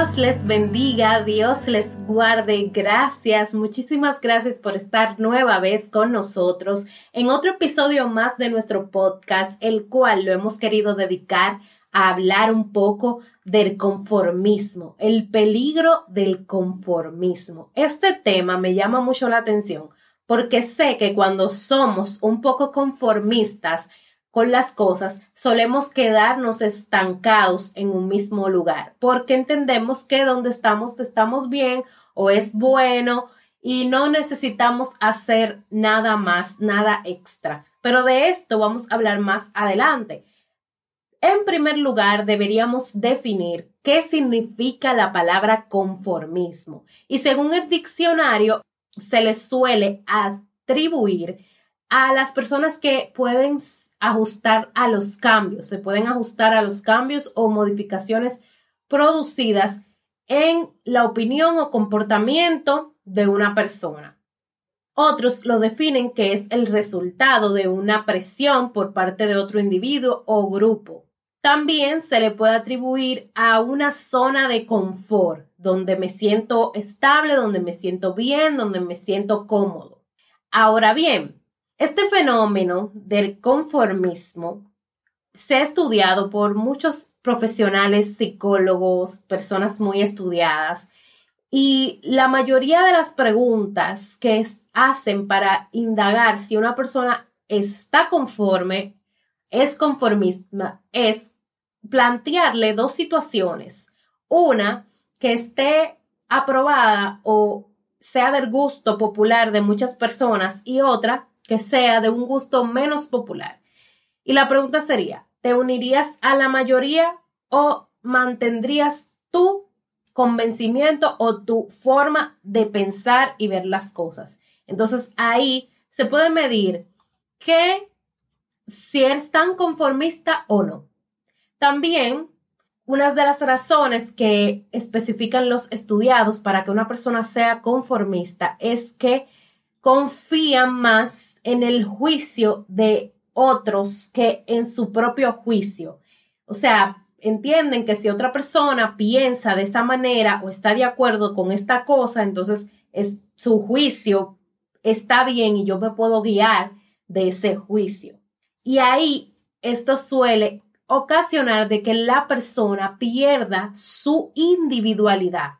Dios les bendiga, Dios les guarde. Gracias, muchísimas gracias por estar nueva vez con nosotros en otro episodio más de nuestro podcast, el cual lo hemos querido dedicar a hablar un poco del conformismo, el peligro del conformismo. Este tema me llama mucho la atención porque sé que cuando somos un poco conformistas, con las cosas, solemos quedarnos estancados en un mismo lugar, porque entendemos que donde estamos estamos bien o es bueno y no necesitamos hacer nada más, nada extra. Pero de esto vamos a hablar más adelante. En primer lugar, deberíamos definir qué significa la palabra conformismo. Y según el diccionario, se le suele atribuir a las personas que pueden ajustar a los cambios, se pueden ajustar a los cambios o modificaciones producidas en la opinión o comportamiento de una persona. Otros lo definen que es el resultado de una presión por parte de otro individuo o grupo. También se le puede atribuir a una zona de confort, donde me siento estable, donde me siento bien, donde me siento cómodo. Ahora bien, este fenómeno del conformismo se ha estudiado por muchos profesionales, psicólogos, personas muy estudiadas, y la mayoría de las preguntas que hacen para indagar si una persona está conforme, es conformista, es plantearle dos situaciones. Una, que esté aprobada o sea del gusto popular de muchas personas y otra, que sea de un gusto menos popular. Y la pregunta sería, ¿te unirías a la mayoría o mantendrías tu convencimiento o tu forma de pensar y ver las cosas? Entonces ahí se puede medir que si eres tan conformista o no. También una de las razones que especifican los estudiados para que una persona sea conformista es que confían más en el juicio de otros que en su propio juicio. O sea, entienden que si otra persona piensa de esa manera o está de acuerdo con esta cosa, entonces es su juicio está bien y yo me puedo guiar de ese juicio. Y ahí esto suele ocasionar de que la persona pierda su individualidad.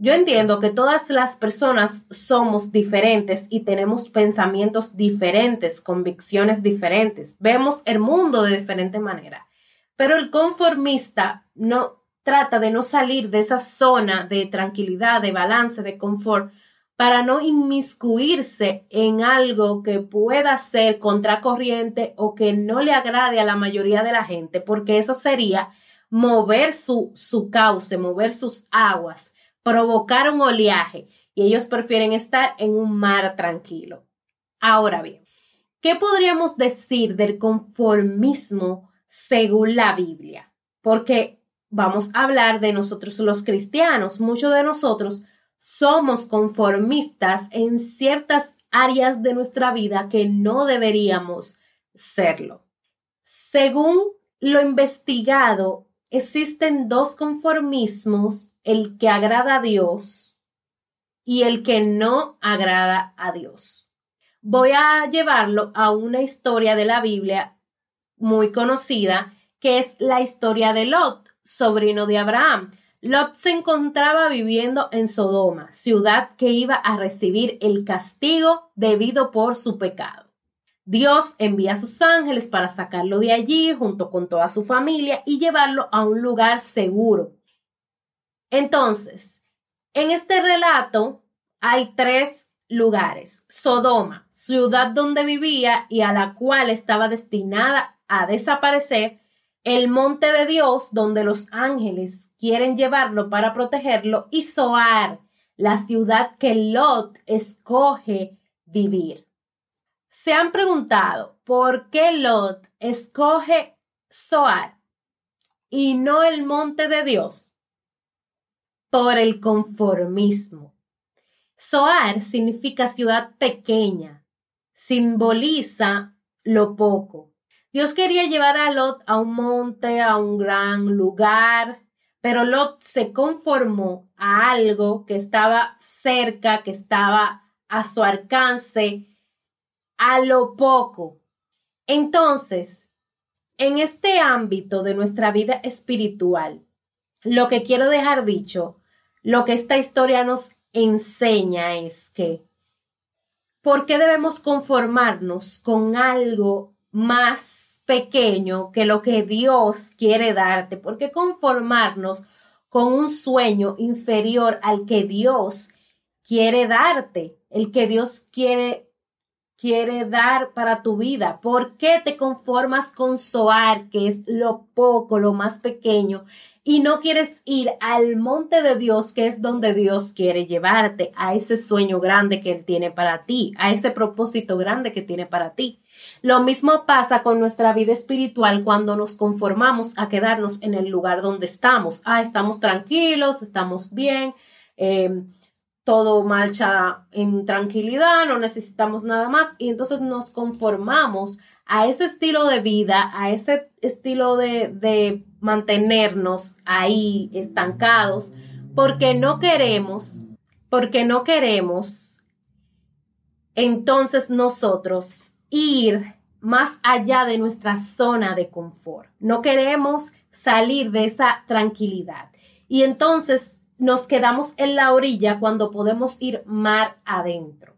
Yo entiendo que todas las personas somos diferentes y tenemos pensamientos diferentes, convicciones diferentes, vemos el mundo de diferente manera, pero el conformista no trata de no salir de esa zona de tranquilidad, de balance, de confort, para no inmiscuirse en algo que pueda ser contracorriente o que no le agrade a la mayoría de la gente, porque eso sería mover su, su cauce, mover sus aguas provocar un oleaje y ellos prefieren estar en un mar tranquilo. Ahora bien, ¿qué podríamos decir del conformismo según la Biblia? Porque vamos a hablar de nosotros los cristianos. Muchos de nosotros somos conformistas en ciertas áreas de nuestra vida que no deberíamos serlo. Según lo investigado existen dos conformismos, el que agrada a Dios y el que no agrada a Dios. Voy a llevarlo a una historia de la Biblia muy conocida, que es la historia de Lot, sobrino de Abraham. Lot se encontraba viviendo en Sodoma, ciudad que iba a recibir el castigo debido por su pecado. Dios envía a sus ángeles para sacarlo de allí junto con toda su familia y llevarlo a un lugar seguro. Entonces, en este relato hay tres lugares. Sodoma, ciudad donde vivía y a la cual estaba destinada a desaparecer, el monte de Dios, donde los ángeles quieren llevarlo para protegerlo, y Zoar, la ciudad que Lot escoge vivir. ¿Se han preguntado por qué Lot escoge Zoar y no el monte de Dios? Por el conformismo. Zoar significa ciudad pequeña, simboliza lo poco. Dios quería llevar a Lot a un monte, a un gran lugar, pero Lot se conformó a algo que estaba cerca, que estaba a su alcance, a lo poco. Entonces, en este ámbito de nuestra vida espiritual, lo que quiero dejar dicho, lo que esta historia nos enseña es que, ¿por qué debemos conformarnos con algo más pequeño que lo que Dios quiere darte? ¿Por qué conformarnos con un sueño inferior al que Dios quiere darte, el que Dios quiere quiere dar para tu vida? ¿Por qué te conformas con Soar, que es lo poco, lo más pequeño, y no quieres ir al monte de Dios, que es donde Dios quiere llevarte, a ese sueño grande que Él tiene para ti, a ese propósito grande que tiene para ti? Lo mismo pasa con nuestra vida espiritual cuando nos conformamos a quedarnos en el lugar donde estamos. Ah, estamos tranquilos, estamos bien. Eh, todo marcha en tranquilidad, no necesitamos nada más y entonces nos conformamos a ese estilo de vida, a ese estilo de, de mantenernos ahí estancados, porque no queremos, porque no queremos entonces nosotros ir más allá de nuestra zona de confort. No queremos salir de esa tranquilidad. Y entonces nos quedamos en la orilla cuando podemos ir mar adentro.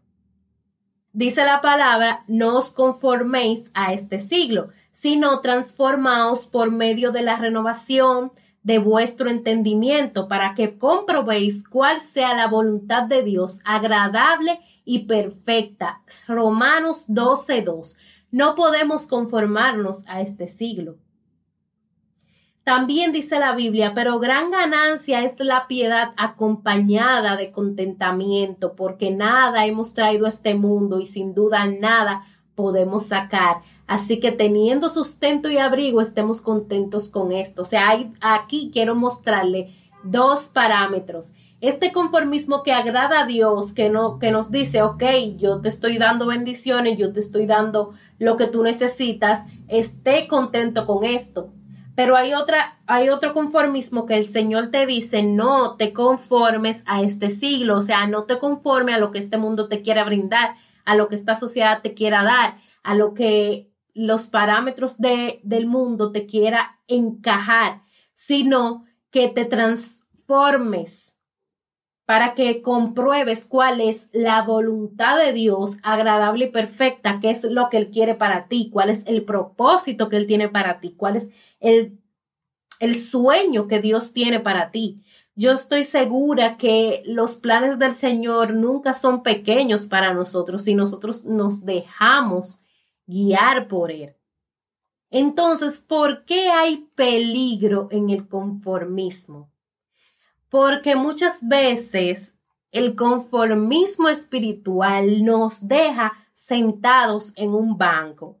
Dice la palabra, no os conforméis a este siglo, sino transformaos por medio de la renovación de vuestro entendimiento para que comprobéis cuál sea la voluntad de Dios agradable y perfecta. Romanos 12.2. No podemos conformarnos a este siglo. También dice la Biblia, pero gran ganancia es la piedad acompañada de contentamiento, porque nada hemos traído a este mundo y sin duda nada podemos sacar. Así que teniendo sustento y abrigo, estemos contentos con esto. O sea, aquí quiero mostrarle dos parámetros. Este conformismo que agrada a Dios, que, no, que nos dice, ok, yo te estoy dando bendiciones, yo te estoy dando lo que tú necesitas, esté contento con esto pero hay otra, hay otro conformismo que el Señor te dice, no te conformes a este siglo, o sea, no te conforme a lo que este mundo te quiera brindar, a lo que esta sociedad te quiera dar, a lo que los parámetros de, del mundo te quiera encajar, sino que te transformes para que compruebes cuál es la voluntad de Dios agradable y perfecta, qué es lo que Él quiere para ti, cuál es el propósito que Él tiene para ti, cuál es el, el sueño que Dios tiene para ti. Yo estoy segura que los planes del Señor nunca son pequeños para nosotros si nosotros nos dejamos guiar por Él. Entonces, ¿por qué hay peligro en el conformismo? Porque muchas veces el conformismo espiritual nos deja sentados en un banco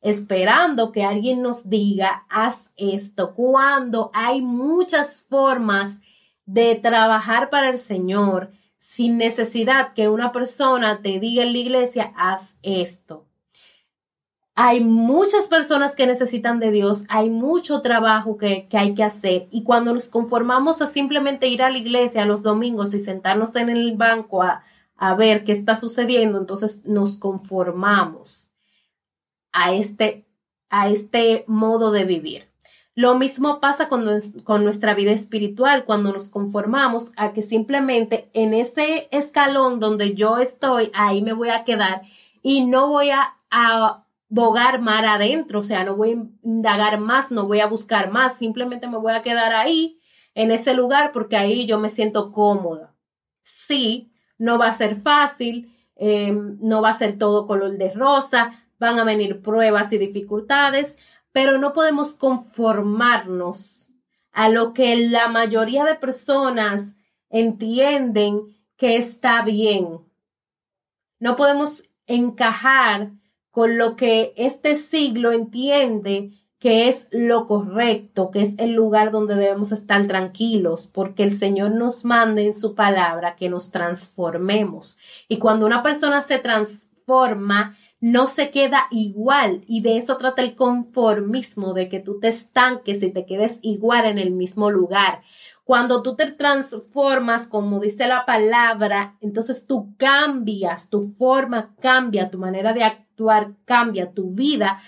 esperando que alguien nos diga, haz esto, cuando hay muchas formas de trabajar para el Señor sin necesidad que una persona te diga en la iglesia, haz esto. Hay muchas personas que necesitan de Dios, hay mucho trabajo que, que, hay que hacer y cuando nos conformamos a simplemente ir a la iglesia los domingos y sentarnos en el banco a, a ver qué está sucediendo, entonces nos conformamos a este, a este modo de vivir. Lo mismo pasa con, con, nuestra vida espiritual, cuando nos conformamos a que simplemente en ese escalón donde yo estoy, ahí me voy a quedar y no voy a, a bogar mar adentro, o sea, no voy a indagar más, no voy a buscar más, simplemente me voy a quedar ahí, en ese lugar, porque ahí yo me siento cómoda. Sí, no va a ser fácil, eh, no va a ser todo color de rosa, van a venir pruebas y dificultades, pero no podemos conformarnos a lo que la mayoría de personas entienden que está bien. No podemos encajar con lo que este siglo entiende que es lo correcto, que es el lugar donde debemos estar tranquilos, porque el Señor nos manda en su palabra que nos transformemos. Y cuando una persona se transforma, no se queda igual y de eso trata el conformismo, de que tú te estanques y te quedes igual en el mismo lugar. Cuando tú te transformas, como dice la palabra, entonces tú cambias, tu forma cambia, tu manera de cambia, tu vida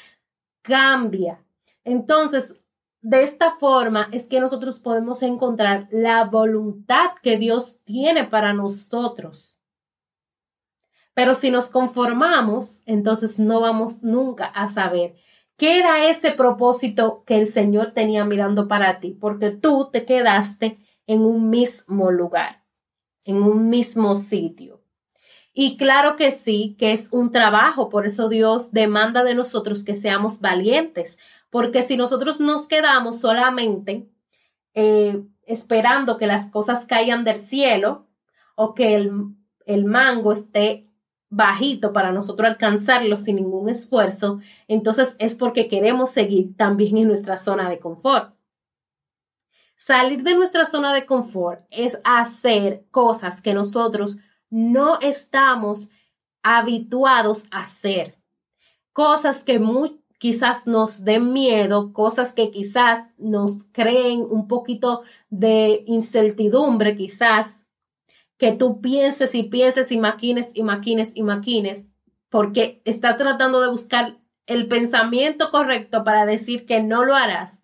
cambia. Entonces, de esta forma es que nosotros podemos encontrar la voluntad que Dios tiene para nosotros. Pero si nos conformamos, entonces no vamos nunca a saber qué era ese propósito que el Señor tenía mirando para ti, porque tú te quedaste en un mismo lugar, en un mismo sitio. Y claro que sí, que es un trabajo, por eso Dios demanda de nosotros que seamos valientes, porque si nosotros nos quedamos solamente eh, esperando que las cosas caigan del cielo o que el, el mango esté bajito para nosotros alcanzarlo sin ningún esfuerzo, entonces es porque queremos seguir también en nuestra zona de confort. Salir de nuestra zona de confort es hacer cosas que nosotros no estamos habituados a hacer. Cosas que quizás nos den miedo, cosas que quizás nos creen un poquito de incertidumbre, quizás que tú pienses y pienses y maquines y maquines y maquines, porque está tratando de buscar el pensamiento correcto para decir que no lo harás.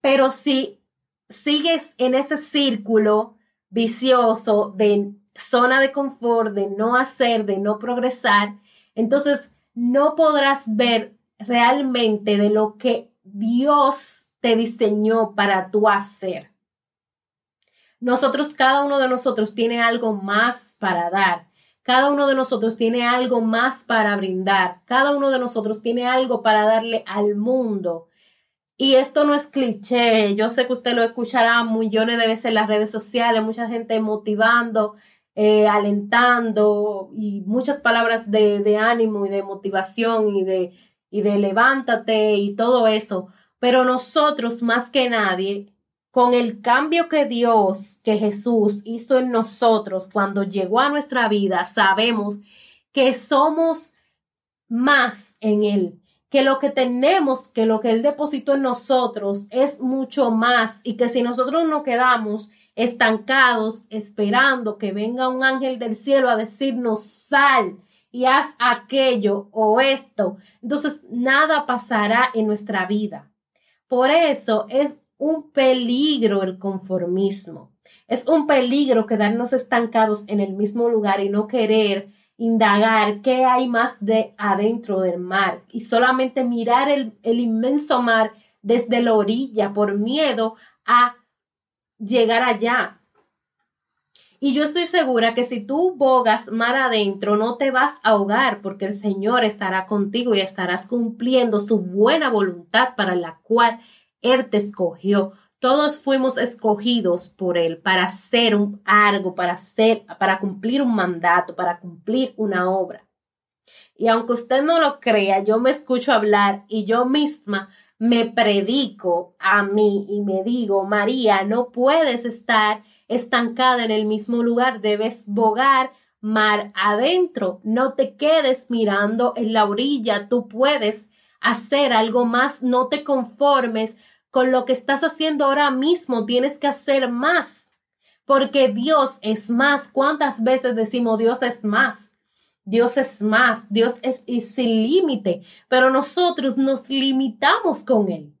Pero si sigues en ese círculo vicioso de zona de confort, de no hacer, de no progresar, entonces no podrás ver realmente de lo que Dios te diseñó para tú hacer. Nosotros, cada uno de nosotros tiene algo más para dar. Cada uno de nosotros tiene algo más para brindar. Cada uno de nosotros tiene algo para darle al mundo. Y esto no es cliché. Yo sé que usted lo escuchará millones de veces en las redes sociales, mucha gente motivando, eh, alentando y muchas palabras de, de, ánimo y de motivación y de, y de levántate y todo eso. Pero nosotros, más que nadie, con el cambio que Dios, que Jesús hizo en nosotros cuando llegó a nuestra vida, sabemos que somos más en Él, que lo que tenemos, que lo que Él depositó en nosotros es mucho más y que si nosotros nos quedamos estancados esperando que venga un ángel del cielo a decirnos sal y haz aquello o esto, entonces nada pasará en nuestra vida. Por eso es un peligro el conformismo. Es un peligro quedarnos estancados en el mismo lugar y no querer indagar qué hay más de adentro del mar y solamente mirar el, el inmenso mar desde la orilla por miedo a llegar allá. Y yo estoy segura que si tú bogas mar adentro, no te vas a ahogar porque el Señor estará contigo y estarás cumpliendo su buena voluntad para la cual él te escogió. Todos fuimos escogidos por Él para hacer un, algo, para hacer, para cumplir un mandato, para cumplir una obra. Y aunque usted no lo crea, yo me escucho hablar y yo misma me predico a mí y me digo, María, no puedes estar estancada en el mismo lugar, debes bogar mar adentro, no te quedes mirando en la orilla, tú puedes hacer algo más, no te conformes con lo que estás haciendo ahora mismo, tienes que hacer más, porque Dios es más. ¿Cuántas veces decimos Dios es más? Dios es más, Dios es, sin límite, pero nosotros nos limitamos con Él.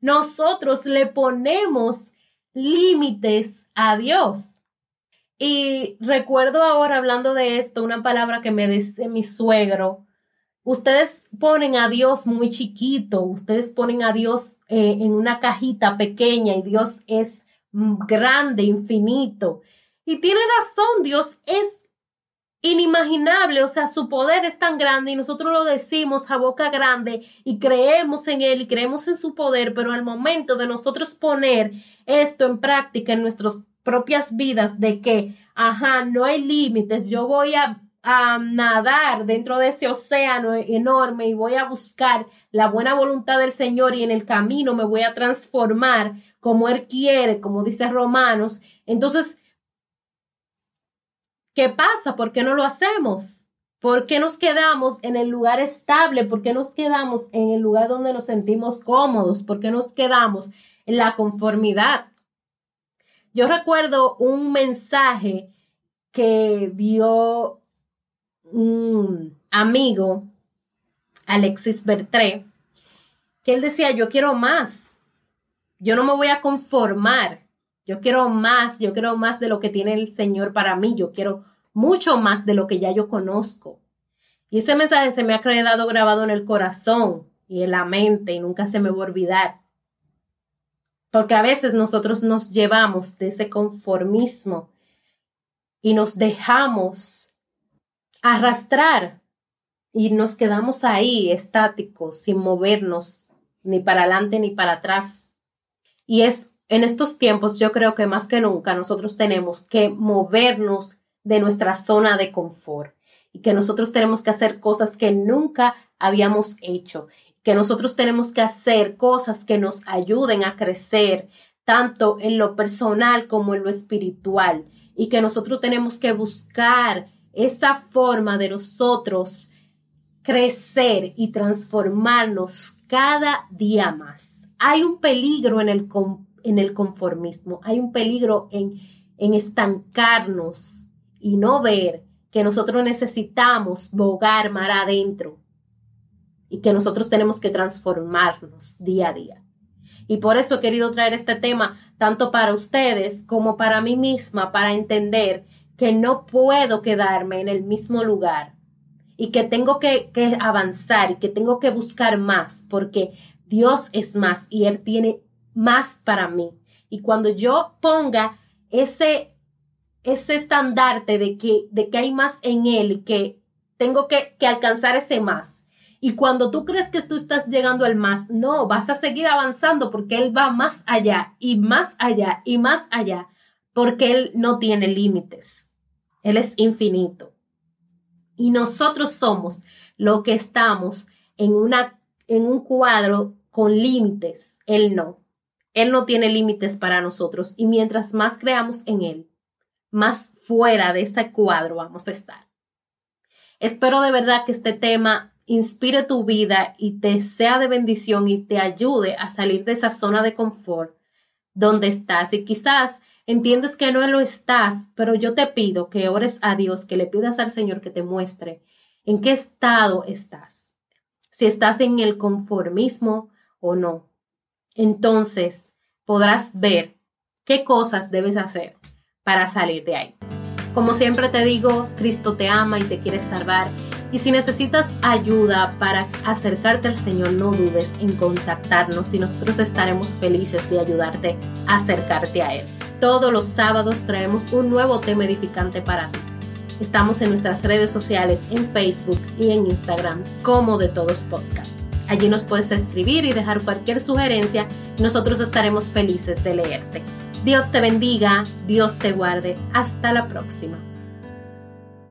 Nosotros le ponemos límites a Dios. Y recuerdo ahora hablando de esto, una palabra que me dice mi suegro, Ustedes ponen a Dios muy chiquito, ustedes ponen a Dios eh, en una cajita pequeña y Dios es grande, infinito. Y tiene razón, Dios es inimaginable, o sea, su poder es tan grande y nosotros lo decimos a boca grande y creemos en Él y creemos en su poder, pero al momento de nosotros poner esto en práctica en nuestras propias vidas, de que, ajá, no hay límites, yo voy a a nadar dentro de ese océano enorme y voy a buscar la buena voluntad del Señor y en el camino me voy a transformar como Él quiere, como dice Romanos, entonces, ¿qué pasa? ¿Por qué no lo hacemos? ¿Por qué nos quedamos en el lugar estable? ¿Por qué nos quedamos en el lugar donde nos sentimos cómodos? ¿Por qué nos quedamos en la conformidad? Yo recuerdo un mensaje que dio un amigo, Alexis Bertré, que él decía, yo quiero más, yo no me voy a conformar, yo quiero más, yo quiero más de lo que tiene el Señor para mí, yo quiero mucho más de lo que ya yo conozco. Y ese mensaje se me ha quedado grabado en el corazón y en la mente y nunca se me va a olvidar. Porque a veces nosotros nos llevamos de ese conformismo y nos dejamos arrastrar y nos quedamos ahí estáticos, sin movernos ni para adelante ni para atrás. Y es en estos tiempos, yo creo que más que nunca nosotros tenemos que movernos de nuestra zona de confort y que nosotros tenemos que hacer cosas que nunca habíamos hecho, que nosotros tenemos que hacer cosas que nos ayuden a crecer tanto en lo personal como en lo espiritual y que nosotros tenemos que buscar esa forma de nosotros crecer y transformarnos cada día más. Hay un peligro en el, en el conformismo, hay un peligro en, en estancarnos y no ver que nosotros necesitamos bogar mar adentro y que nosotros tenemos que transformarnos día a día. Y por eso he querido traer este tema tanto para ustedes como para mí misma, para entender que no puedo quedarme en el mismo lugar y que tengo que, que avanzar y que tengo que buscar más, porque Dios es más y Él tiene más para mí. Y cuando yo ponga ese, ese estandarte de que, de que hay más en Él y que tengo que, que alcanzar ese más, y cuando tú crees que tú estás llegando al más, no, vas a seguir avanzando porque Él va más allá y más allá y más allá, porque Él no tiene límites. Él es infinito. Y nosotros somos lo que estamos en, una, en un cuadro con límites. Él no. Él no tiene límites para nosotros. Y mientras más creamos en Él, más fuera de ese cuadro vamos a estar. Espero de verdad que este tema inspire tu vida y te sea de bendición y te ayude a salir de esa zona de confort donde estás. Y quizás entiendes que no lo estás, pero yo te pido que ores a Dios, que le pidas al Señor que te muestre en qué estado estás. Si estás en el conformismo o no. Entonces podrás ver qué cosas debes hacer para salir de ahí. Como siempre te digo, Cristo te ama y te quiere salvar y si necesitas ayuda para acercarte al Señor, no dudes en contactarnos y nosotros estaremos felices de ayudarte a acercarte a Él. Todos los sábados traemos un nuevo tema edificante para ti. Estamos en nuestras redes sociales, en Facebook y en Instagram, como de todos podcast. Allí nos puedes escribir y dejar cualquier sugerencia nosotros estaremos felices de leerte. Dios te bendiga, Dios te guarde. Hasta la próxima.